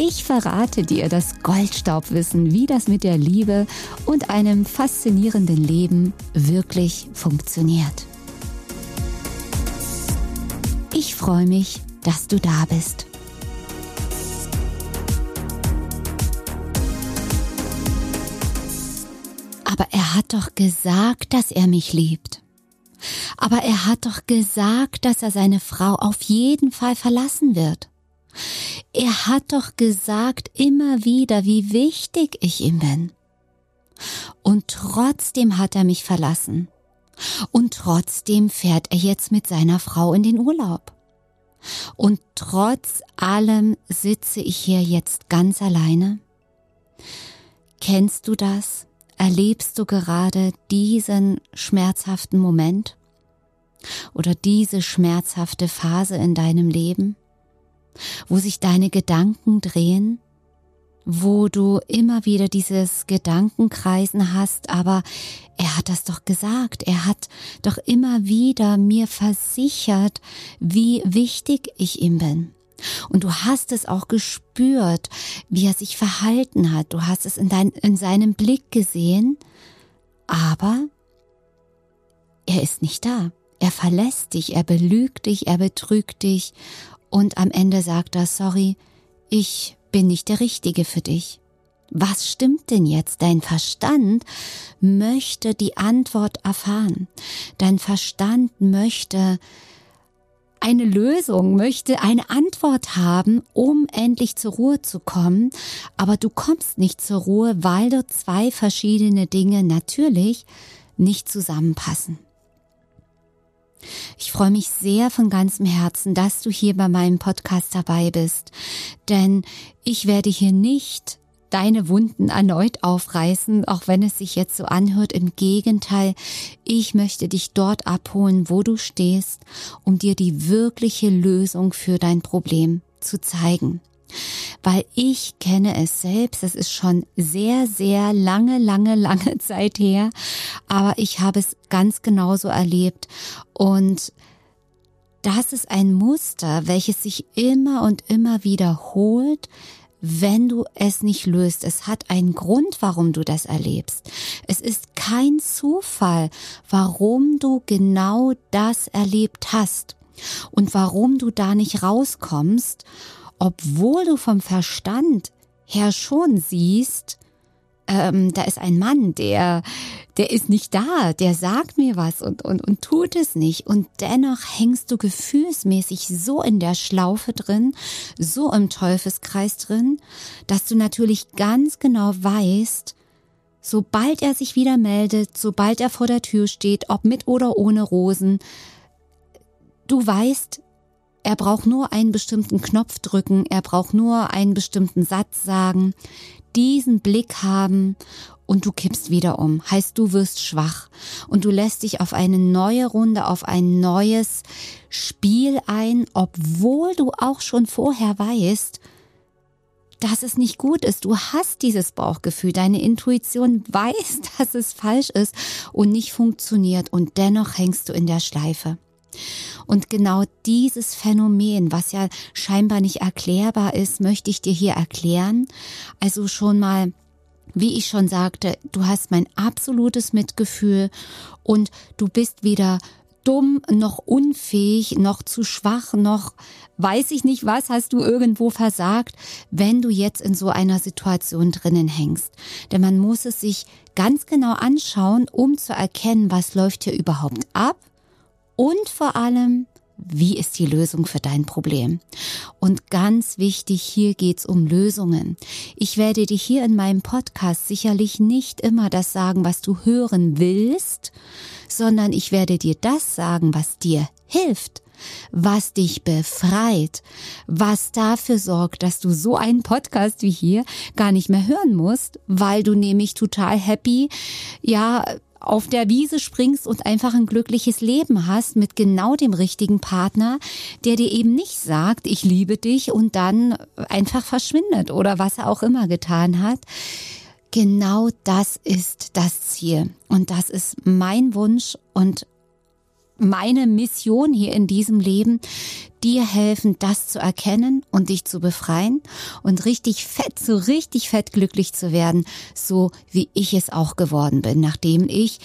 Ich verrate dir das Goldstaubwissen, wie das mit der Liebe und einem faszinierenden Leben wirklich funktioniert. Ich freue mich, dass du da bist. Aber er hat doch gesagt, dass er mich liebt. Aber er hat doch gesagt, dass er seine Frau auf jeden Fall verlassen wird. Er hat doch gesagt immer wieder, wie wichtig ich ihm bin. Und trotzdem hat er mich verlassen. Und trotzdem fährt er jetzt mit seiner Frau in den Urlaub. Und trotz allem sitze ich hier jetzt ganz alleine. Kennst du das? Erlebst du gerade diesen schmerzhaften Moment? Oder diese schmerzhafte Phase in deinem Leben? Wo sich deine Gedanken drehen, wo du immer wieder dieses Gedankenkreisen hast, aber er hat das doch gesagt, er hat doch immer wieder mir versichert, wie wichtig ich ihm bin. Und du hast es auch gespürt, wie er sich verhalten hat, du hast es in, dein, in seinem Blick gesehen, aber er ist nicht da. Er verlässt dich, er belügt dich, er betrügt dich und am Ende sagt er, sorry, ich bin nicht der Richtige für dich. Was stimmt denn jetzt? Dein Verstand möchte die Antwort erfahren. Dein Verstand möchte eine Lösung, möchte eine Antwort haben, um endlich zur Ruhe zu kommen. Aber du kommst nicht zur Ruhe, weil dort zwei verschiedene Dinge natürlich nicht zusammenpassen. Ich freue mich sehr von ganzem Herzen, dass du hier bei meinem Podcast dabei bist, denn ich werde hier nicht deine Wunden erneut aufreißen, auch wenn es sich jetzt so anhört. Im Gegenteil, ich möchte dich dort abholen, wo du stehst, um dir die wirkliche Lösung für dein Problem zu zeigen weil ich kenne es selbst, das ist schon sehr, sehr lange, lange, lange Zeit her, aber ich habe es ganz genauso erlebt und das ist ein Muster, welches sich immer und immer wiederholt, wenn du es nicht löst. Es hat einen Grund, warum du das erlebst. Es ist kein Zufall, warum du genau das erlebt hast und warum du da nicht rauskommst obwohl du vom Verstand her schon siehst, ähm, da ist ein Mann, der, der ist nicht da, der sagt mir was und, und, und tut es nicht. Und dennoch hängst du gefühlsmäßig so in der Schlaufe drin, so im Teufelskreis drin, dass du natürlich ganz genau weißt, sobald er sich wieder meldet, sobald er vor der Tür steht, ob mit oder ohne Rosen, du weißt, er braucht nur einen bestimmten Knopf drücken, er braucht nur einen bestimmten Satz sagen, diesen Blick haben und du kippst wieder um. Heißt, du wirst schwach und du lässt dich auf eine neue Runde, auf ein neues Spiel ein, obwohl du auch schon vorher weißt, dass es nicht gut ist. Du hast dieses Bauchgefühl, deine Intuition weiß, dass es falsch ist und nicht funktioniert und dennoch hängst du in der Schleife. Und genau dieses Phänomen, was ja scheinbar nicht erklärbar ist, möchte ich dir hier erklären. Also schon mal wie ich schon sagte, du hast mein absolutes Mitgefühl und du bist weder dumm, noch unfähig, noch zu schwach, noch weiß ich nicht was, hast du irgendwo versagt, wenn du jetzt in so einer Situation drinnen hängst. Denn man muss es sich ganz genau anschauen, um zu erkennen, was läuft hier überhaupt ab und vor allem, wie ist die Lösung für dein Problem? Und ganz wichtig, hier geht's um Lösungen. Ich werde dir hier in meinem Podcast sicherlich nicht immer das sagen, was du hören willst, sondern ich werde dir das sagen, was dir hilft, was dich befreit, was dafür sorgt, dass du so einen Podcast wie hier gar nicht mehr hören musst, weil du nämlich total happy, ja, auf der Wiese springst und einfach ein glückliches Leben hast mit genau dem richtigen Partner, der dir eben nicht sagt, ich liebe dich und dann einfach verschwindet oder was er auch immer getan hat. Genau das ist das Ziel und das ist mein Wunsch und meine Mission hier in diesem Leben, dir helfen, das zu erkennen und dich zu befreien und richtig fett, so richtig fett glücklich zu werden, so wie ich es auch geworden bin, nachdem ich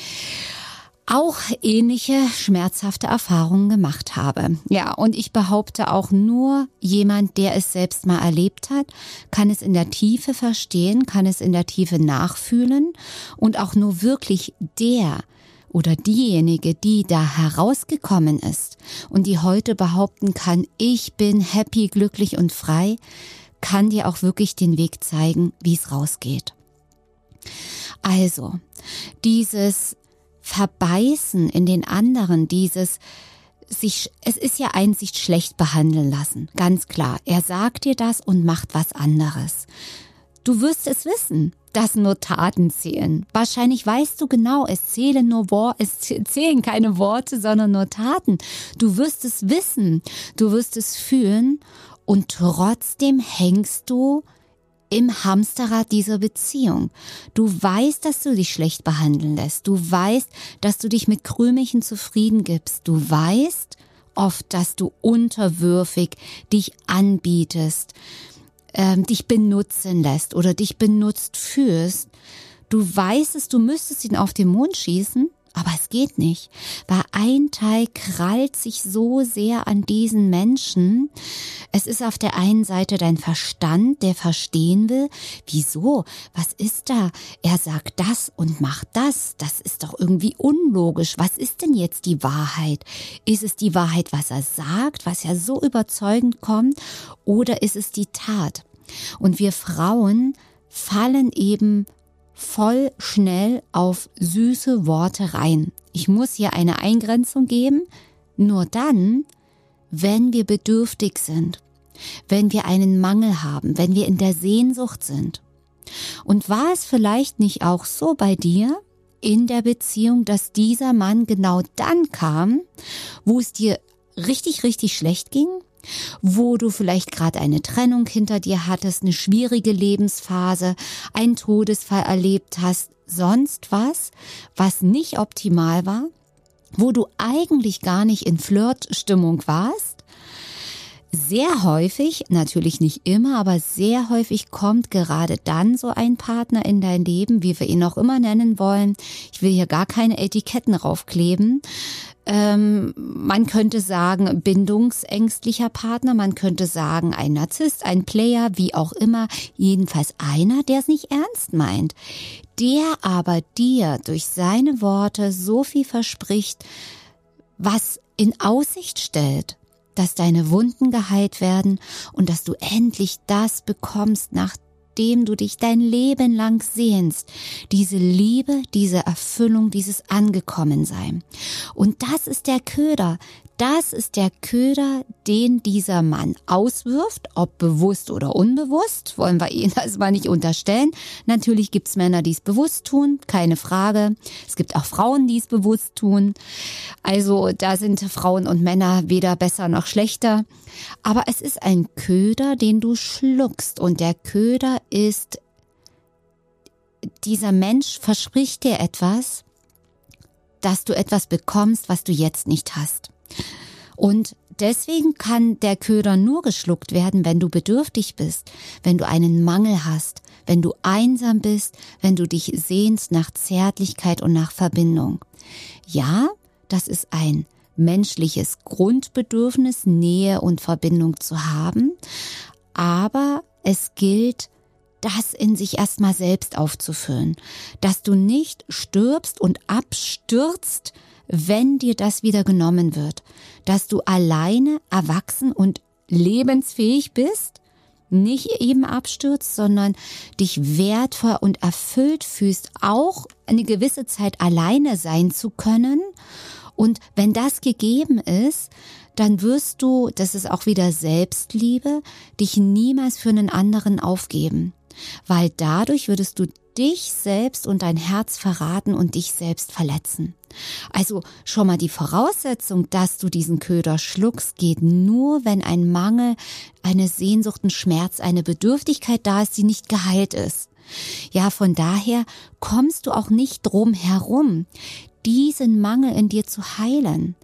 auch ähnliche schmerzhafte Erfahrungen gemacht habe. Ja, und ich behaupte auch nur jemand, der es selbst mal erlebt hat, kann es in der Tiefe verstehen, kann es in der Tiefe nachfühlen und auch nur wirklich der, oder diejenige, die da herausgekommen ist und die heute behaupten kann, ich bin happy, glücklich und frei, kann dir auch wirklich den Weg zeigen, wie es rausgeht. Also, dieses Verbeißen in den anderen, dieses sich, es ist ja ein schlecht behandeln lassen, ganz klar. Er sagt dir das und macht was anderes. Du wirst es wissen dass nur Taten zählen. Wahrscheinlich weißt du genau, es zählen nur Worte, es zählen keine Worte, sondern nur Taten. Du wirst es wissen, du wirst es fühlen und trotzdem hängst du im Hamsterrad dieser Beziehung. Du weißt, dass du dich schlecht behandeln lässt. Du weißt, dass du dich mit Krümelchen zufrieden gibst. Du weißt oft, dass du unterwürfig dich anbietest ähm, dich benutzen lässt oder dich benutzt fühlst, du weißt es, du müsstest ihn auf den Mond schießen, aber es geht nicht, weil ein Teil krallt sich so sehr an diesen Menschen. Es ist auf der einen Seite dein Verstand, der verstehen will, wieso, was ist da? Er sagt das und macht das. Das ist doch irgendwie unlogisch. Was ist denn jetzt die Wahrheit? Ist es die Wahrheit, was er sagt, was ja so überzeugend kommt, oder ist es die Tat? Und wir Frauen fallen eben voll schnell auf süße Worte rein. Ich muss hier eine Eingrenzung geben, nur dann, wenn wir bedürftig sind, wenn wir einen Mangel haben, wenn wir in der Sehnsucht sind. Und war es vielleicht nicht auch so bei dir in der Beziehung, dass dieser Mann genau dann kam, wo es dir richtig, richtig schlecht ging, wo du vielleicht gerade eine Trennung hinter dir hattest, eine schwierige Lebensphase, einen Todesfall erlebt hast, sonst was, was nicht optimal war, wo du eigentlich gar nicht in Flirtstimmung warst. Sehr häufig, natürlich nicht immer, aber sehr häufig kommt gerade dann so ein Partner in dein Leben, wie wir ihn auch immer nennen wollen. Ich will hier gar keine Etiketten raufkleben, ähm, man könnte sagen, bindungsängstlicher Partner, man könnte sagen, ein Narzisst, ein Player, wie auch immer, jedenfalls einer, der es nicht ernst meint, der aber dir durch seine Worte so viel verspricht, was in Aussicht stellt, dass deine Wunden geheilt werden und dass du endlich das bekommst, nach dem du dich dein Leben lang sehnst. Diese Liebe, diese Erfüllung, dieses Angekommensein. Und das ist der Köder, das ist der Köder, den dieser Mann auswirft, ob bewusst oder unbewusst, wollen wir ihn erstmal nicht unterstellen. Natürlich gibt's Männer, die es bewusst tun, keine Frage. Es gibt auch Frauen, die es bewusst tun. Also da sind Frauen und Männer weder besser noch schlechter. Aber es ist ein Köder, den du schluckst und der Köder ist, dieser Mensch verspricht dir etwas, dass du etwas bekommst, was du jetzt nicht hast. Und deswegen kann der Köder nur geschluckt werden, wenn du bedürftig bist, wenn du einen Mangel hast, wenn du einsam bist, wenn du dich sehnst nach Zärtlichkeit und nach Verbindung. Ja, das ist ein menschliches Grundbedürfnis, Nähe und Verbindung zu haben, aber es gilt, das in sich erstmal selbst aufzufüllen, dass du nicht stirbst und abstürzt, wenn dir das wieder genommen wird, dass du alleine erwachsen und lebensfähig bist, nicht eben abstürzt, sondern dich wertvoll und erfüllt fühlst, auch eine gewisse Zeit alleine sein zu können. Und wenn das gegeben ist, dann wirst du, das ist auch wieder Selbstliebe, dich niemals für einen anderen aufgeben. Weil dadurch würdest du dich selbst und dein Herz verraten und dich selbst verletzen. Also schon mal die Voraussetzung, dass du diesen Köder schluckst, geht nur, wenn ein Mangel, eine Sehnsucht, ein Schmerz, eine Bedürftigkeit da ist, die nicht geheilt ist. Ja, von daher kommst du auch nicht drum herum, diesen Mangel in dir zu heilen,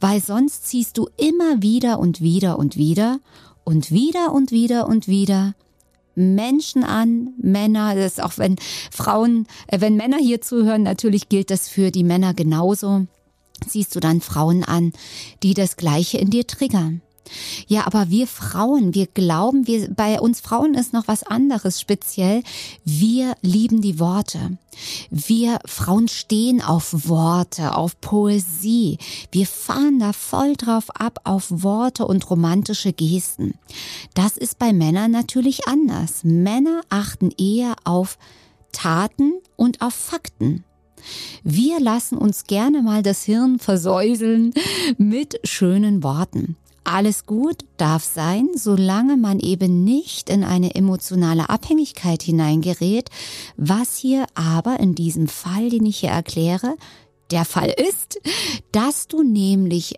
weil sonst ziehst du immer wieder und wieder und wieder und wieder und wieder und wieder Menschen an, Männer, das ist auch wenn Frauen, äh, wenn Männer hier zuhören, natürlich gilt das für die Männer genauso. Siehst du dann Frauen an, die das Gleiche in dir triggern. Ja, aber wir Frauen, wir glauben, wir, bei uns Frauen ist noch was anderes speziell. Wir lieben die Worte. Wir Frauen stehen auf Worte, auf Poesie. Wir fahren da voll drauf ab auf Worte und romantische Gesten. Das ist bei Männern natürlich anders. Männer achten eher auf Taten und auf Fakten. Wir lassen uns gerne mal das Hirn versäuseln mit schönen Worten. Alles gut darf sein, solange man eben nicht in eine emotionale Abhängigkeit hineingerät, was hier aber in diesem Fall, den ich hier erkläre, der Fall ist, dass du nämlich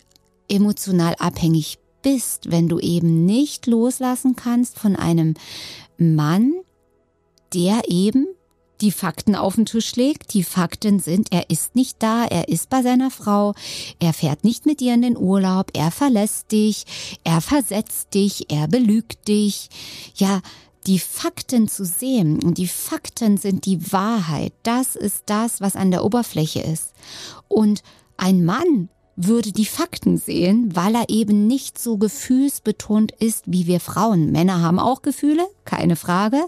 emotional abhängig bist, wenn du eben nicht loslassen kannst von einem Mann, der eben die Fakten auf den Tisch legt. Die Fakten sind, er ist nicht da, er ist bei seiner Frau, er fährt nicht mit dir in den Urlaub, er verlässt dich, er versetzt dich, er belügt dich. Ja, die Fakten zu sehen und die Fakten sind die Wahrheit. Das ist das, was an der Oberfläche ist. Und ein Mann würde die Fakten sehen, weil er eben nicht so gefühlsbetont ist wie wir Frauen. Männer haben auch Gefühle, keine Frage,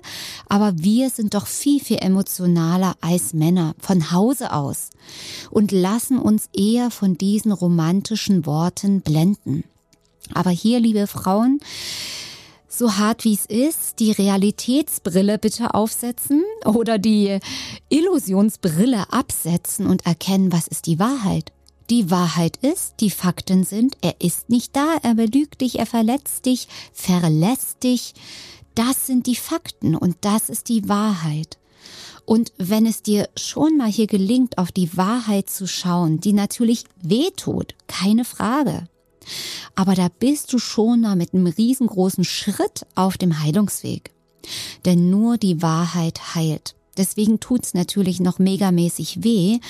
aber wir sind doch viel, viel emotionaler als Männer von Hause aus und lassen uns eher von diesen romantischen Worten blenden. Aber hier, liebe Frauen, so hart wie es ist, die Realitätsbrille bitte aufsetzen oder die Illusionsbrille absetzen und erkennen, was ist die Wahrheit. Die Wahrheit ist, die Fakten sind, er ist nicht da, er belügt dich, er verletzt dich, verlässt dich. Das sind die Fakten und das ist die Wahrheit. Und wenn es dir schon mal hier gelingt, auf die Wahrheit zu schauen, die natürlich wehtut, keine Frage. Aber da bist du schon mal mit einem riesengroßen Schritt auf dem Heilungsweg. Denn nur die Wahrheit heilt. Deswegen tut's natürlich noch megamäßig weh.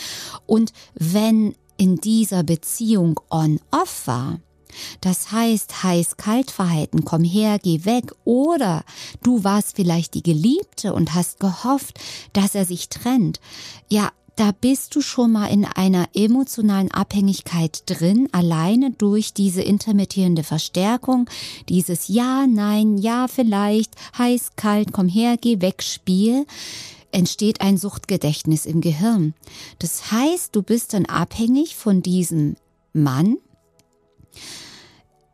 Und wenn in dieser Beziehung on-off war, das heißt heiß-kalt-Verhalten, komm her, geh weg, oder du warst vielleicht die Geliebte und hast gehofft, dass er sich trennt, ja, da bist du schon mal in einer emotionalen Abhängigkeit drin, alleine durch diese intermittierende Verstärkung, dieses Ja, Nein, Ja, vielleicht, heiß, kalt, komm her, geh weg, Spiel entsteht ein Suchtgedächtnis im Gehirn. Das heißt, du bist dann abhängig von diesem Mann,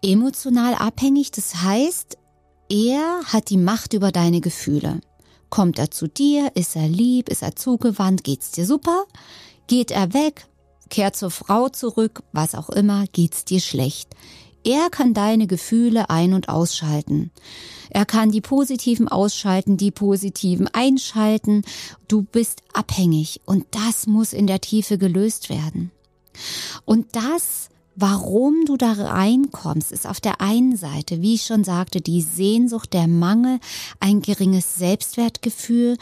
emotional abhängig, das heißt, er hat die Macht über deine Gefühle. Kommt er zu dir, ist er lieb, ist er zugewandt, geht's dir super? Geht er weg, kehrt zur Frau zurück, was auch immer, geht's dir schlecht. Er kann deine Gefühle ein- und ausschalten. Er kann die positiven ausschalten, die positiven einschalten. Du bist abhängig und das muss in der Tiefe gelöst werden. Und das, warum du da reinkommst, ist auf der einen Seite, wie ich schon sagte, die Sehnsucht, der Mangel, ein geringes Selbstwertgefühl,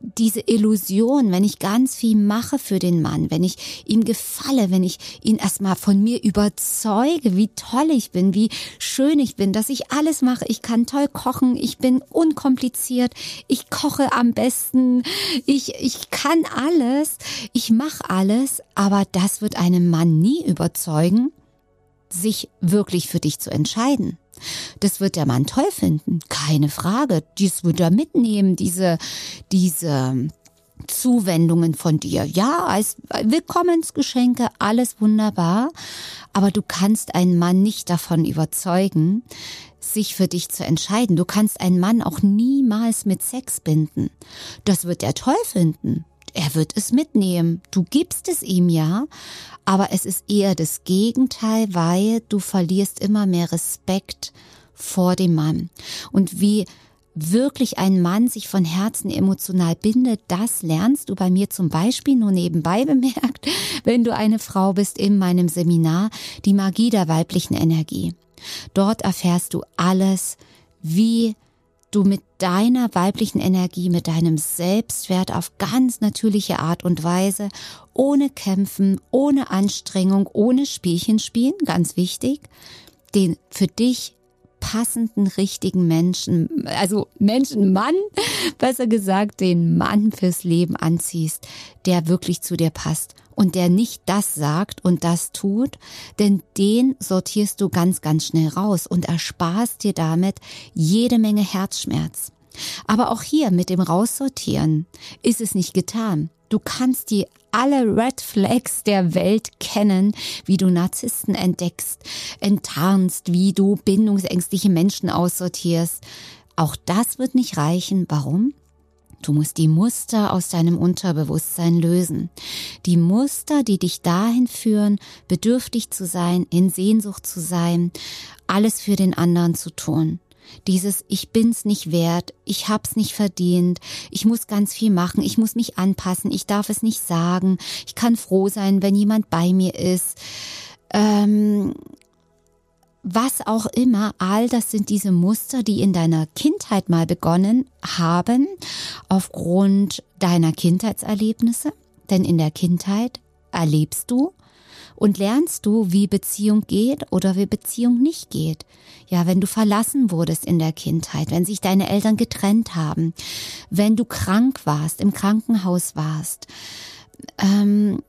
diese Illusion, wenn ich ganz viel mache für den Mann, wenn ich ihm gefalle, wenn ich ihn erstmal von mir überzeuge, wie toll ich bin, wie schön ich bin, dass ich alles mache. Ich kann toll kochen, ich bin unkompliziert, ich koche am besten, ich, ich kann alles, ich mache alles, aber das wird einen Mann nie überzeugen, sich wirklich für dich zu entscheiden. Das wird der Mann toll finden, keine Frage. Dies wird er mitnehmen, diese, diese Zuwendungen von dir. Ja, als Willkommensgeschenke, alles wunderbar. Aber du kannst einen Mann nicht davon überzeugen, sich für dich zu entscheiden. Du kannst einen Mann auch niemals mit Sex binden. Das wird er toll finden. Er wird es mitnehmen. Du gibst es ihm ja, aber es ist eher das Gegenteil, weil du verlierst immer mehr Respekt vor dem Mann. Und wie wirklich ein Mann sich von Herzen emotional bindet, das lernst du bei mir zum Beispiel nur nebenbei bemerkt, wenn du eine Frau bist in meinem Seminar, die Magie der weiblichen Energie. Dort erfährst du alles, wie du mit deiner weiblichen Energie, mit deinem Selbstwert auf ganz natürliche Art und Weise, ohne Kämpfen, ohne Anstrengung, ohne Spielchen spielen, ganz wichtig, den für dich passenden, richtigen Menschen, also Menschen, Mann, besser gesagt, den Mann fürs Leben anziehst, der wirklich zu dir passt und der nicht das sagt und das tut, denn den sortierst du ganz, ganz schnell raus und ersparst dir damit jede Menge Herzschmerz. Aber auch hier mit dem Raussortieren ist es nicht getan. Du kannst die alle Red Flags der Welt kennen, wie du Narzissten entdeckst, enttarnst, wie du bindungsängstliche Menschen aussortierst. Auch das wird nicht reichen. Warum? Du musst die Muster aus deinem Unterbewusstsein lösen. Die Muster, die dich dahin führen, bedürftig zu sein, in Sehnsucht zu sein, alles für den anderen zu tun. Dieses Ich bin's nicht wert, ich hab's nicht verdient, ich muss ganz viel machen, ich muss mich anpassen, ich darf es nicht sagen, ich kann froh sein, wenn jemand bei mir ist. Ähm, was auch immer, all das sind diese Muster, die in deiner Kindheit mal begonnen haben, aufgrund deiner Kindheitserlebnisse. Denn in der Kindheit erlebst du und lernst du, wie Beziehung geht oder wie Beziehung nicht geht. Ja, wenn du verlassen wurdest in der Kindheit, wenn sich deine Eltern getrennt haben, wenn du krank warst, im Krankenhaus warst, ähm,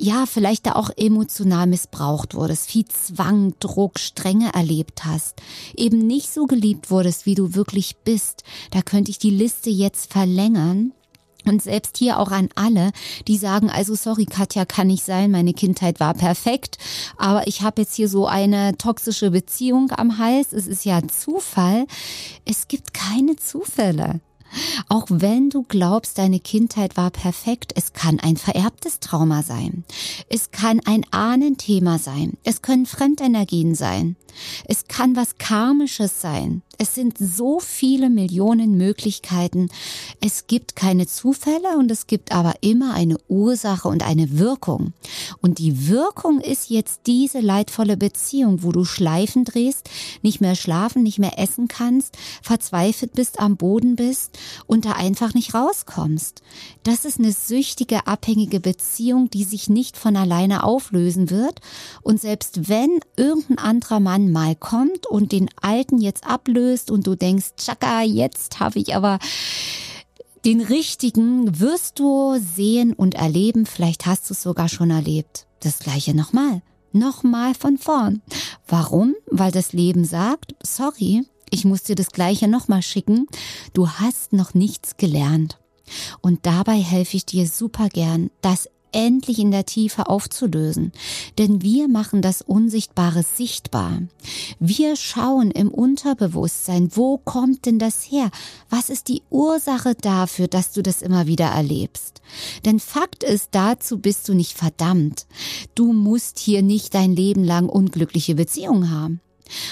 ja, vielleicht da auch emotional missbraucht wurdest, viel Zwang, Druck, Strenge erlebt hast, eben nicht so geliebt wurdest, wie du wirklich bist, da könnte ich die Liste jetzt verlängern. Und selbst hier auch an alle, die sagen, also sorry, Katja, kann nicht sein, meine Kindheit war perfekt, aber ich habe jetzt hier so eine toxische Beziehung am Hals. Es ist ja Zufall. Es gibt keine Zufälle. Auch wenn du glaubst, deine Kindheit war perfekt, es kann ein vererbtes Trauma sein. Es kann ein Ahnenthema sein. Es können Fremdenergien sein. Es kann was Karmisches sein. Es sind so viele Millionen Möglichkeiten. Es gibt keine Zufälle und es gibt aber immer eine Ursache und eine Wirkung. Und die Wirkung ist jetzt diese leidvolle Beziehung, wo du Schleifen drehst, nicht mehr schlafen, nicht mehr essen kannst, verzweifelt bist, am Boden bist und da einfach nicht rauskommst. Das ist eine süchtige, abhängige Beziehung, die sich nicht von alleine auflösen wird. Und selbst wenn irgendein anderer Mann mal kommt und den alten jetzt ablöst und du denkst, tschakka, jetzt habe ich aber den richtigen, wirst du sehen und erleben, vielleicht hast du es sogar schon erlebt. Das gleiche nochmal. Nochmal von vorn. Warum? Weil das Leben sagt, sorry, ich muss dir das gleiche nochmal schicken. Du hast noch nichts gelernt. Und dabei helfe ich dir super gern, das endlich in der Tiefe aufzulösen. Denn wir machen das Unsichtbare sichtbar. Wir schauen im Unterbewusstsein, wo kommt denn das her? Was ist die Ursache dafür, dass du das immer wieder erlebst? Denn Fakt ist, dazu bist du nicht verdammt. Du musst hier nicht dein Leben lang unglückliche Beziehungen haben.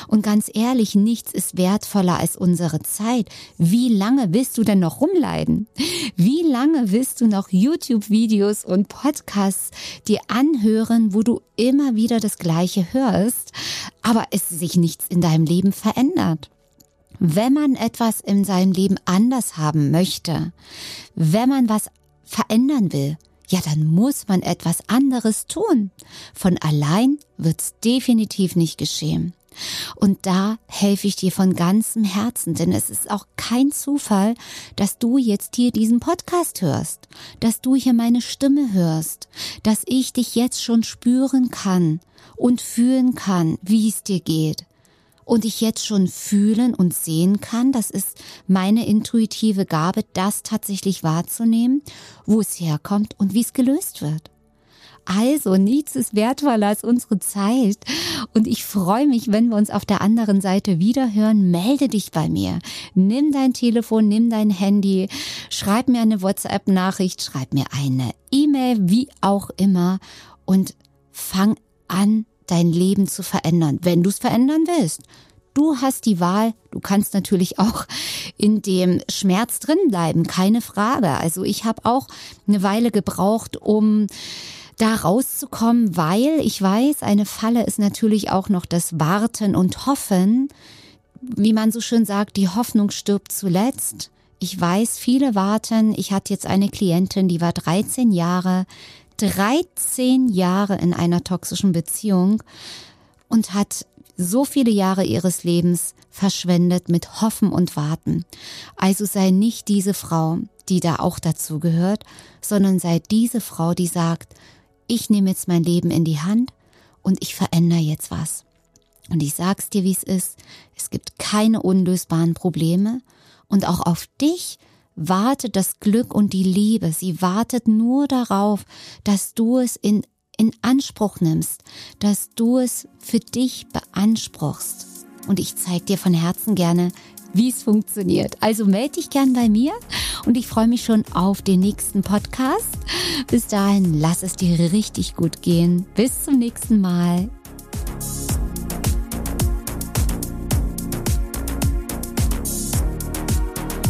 Und ganz ehrlich, nichts ist wertvoller als unsere Zeit. Wie lange willst du denn noch rumleiden? Wie lange willst du noch YouTube-Videos und Podcasts dir anhören, wo du immer wieder das Gleiche hörst, aber es sich nichts in deinem Leben verändert? Wenn man etwas in seinem Leben anders haben möchte, wenn man was verändern will, ja, dann muss man etwas anderes tun. Von allein wird's definitiv nicht geschehen. Und da helfe ich dir von ganzem Herzen, denn es ist auch kein Zufall, dass du jetzt hier diesen Podcast hörst, dass du hier meine Stimme hörst, dass ich dich jetzt schon spüren kann und fühlen kann, wie es dir geht. Und ich jetzt schon fühlen und sehen kann, das ist meine intuitive Gabe, das tatsächlich wahrzunehmen, wo es herkommt und wie es gelöst wird. Also, nichts ist wertvoller als unsere Zeit. Und ich freue mich, wenn wir uns auf der anderen Seite wiederhören. Melde dich bei mir. Nimm dein Telefon, nimm dein Handy, schreib mir eine WhatsApp-Nachricht, schreib mir eine E-Mail, wie auch immer. Und fang an, dein Leben zu verändern, wenn du es verändern willst. Du hast die Wahl. Du kannst natürlich auch in dem Schmerz drin bleiben, keine Frage. Also ich habe auch eine Weile gebraucht, um da rauszukommen, weil ich weiß, eine Falle ist natürlich auch noch das Warten und Hoffen. Wie man so schön sagt, die Hoffnung stirbt zuletzt. Ich weiß, viele warten. Ich hatte jetzt eine Klientin, die war 13 Jahre, 13 Jahre in einer toxischen Beziehung und hat so viele Jahre ihres Lebens verschwendet mit Hoffen und Warten. Also sei nicht diese Frau, die da auch dazu gehört, sondern sei diese Frau, die sagt, ich nehme jetzt mein Leben in die Hand und ich verändere jetzt was. Und ich sag's dir, wie es ist. Es gibt keine unlösbaren Probleme und auch auf dich wartet das Glück und die Liebe. Sie wartet nur darauf, dass du es in in Anspruch nimmst, dass du es für dich beanspruchst. Und ich zeige dir von Herzen gerne, wie es funktioniert. Also melde dich gern bei mir und ich freue mich schon auf den nächsten Podcast. Bis dahin, lass es dir richtig gut gehen. Bis zum nächsten Mal.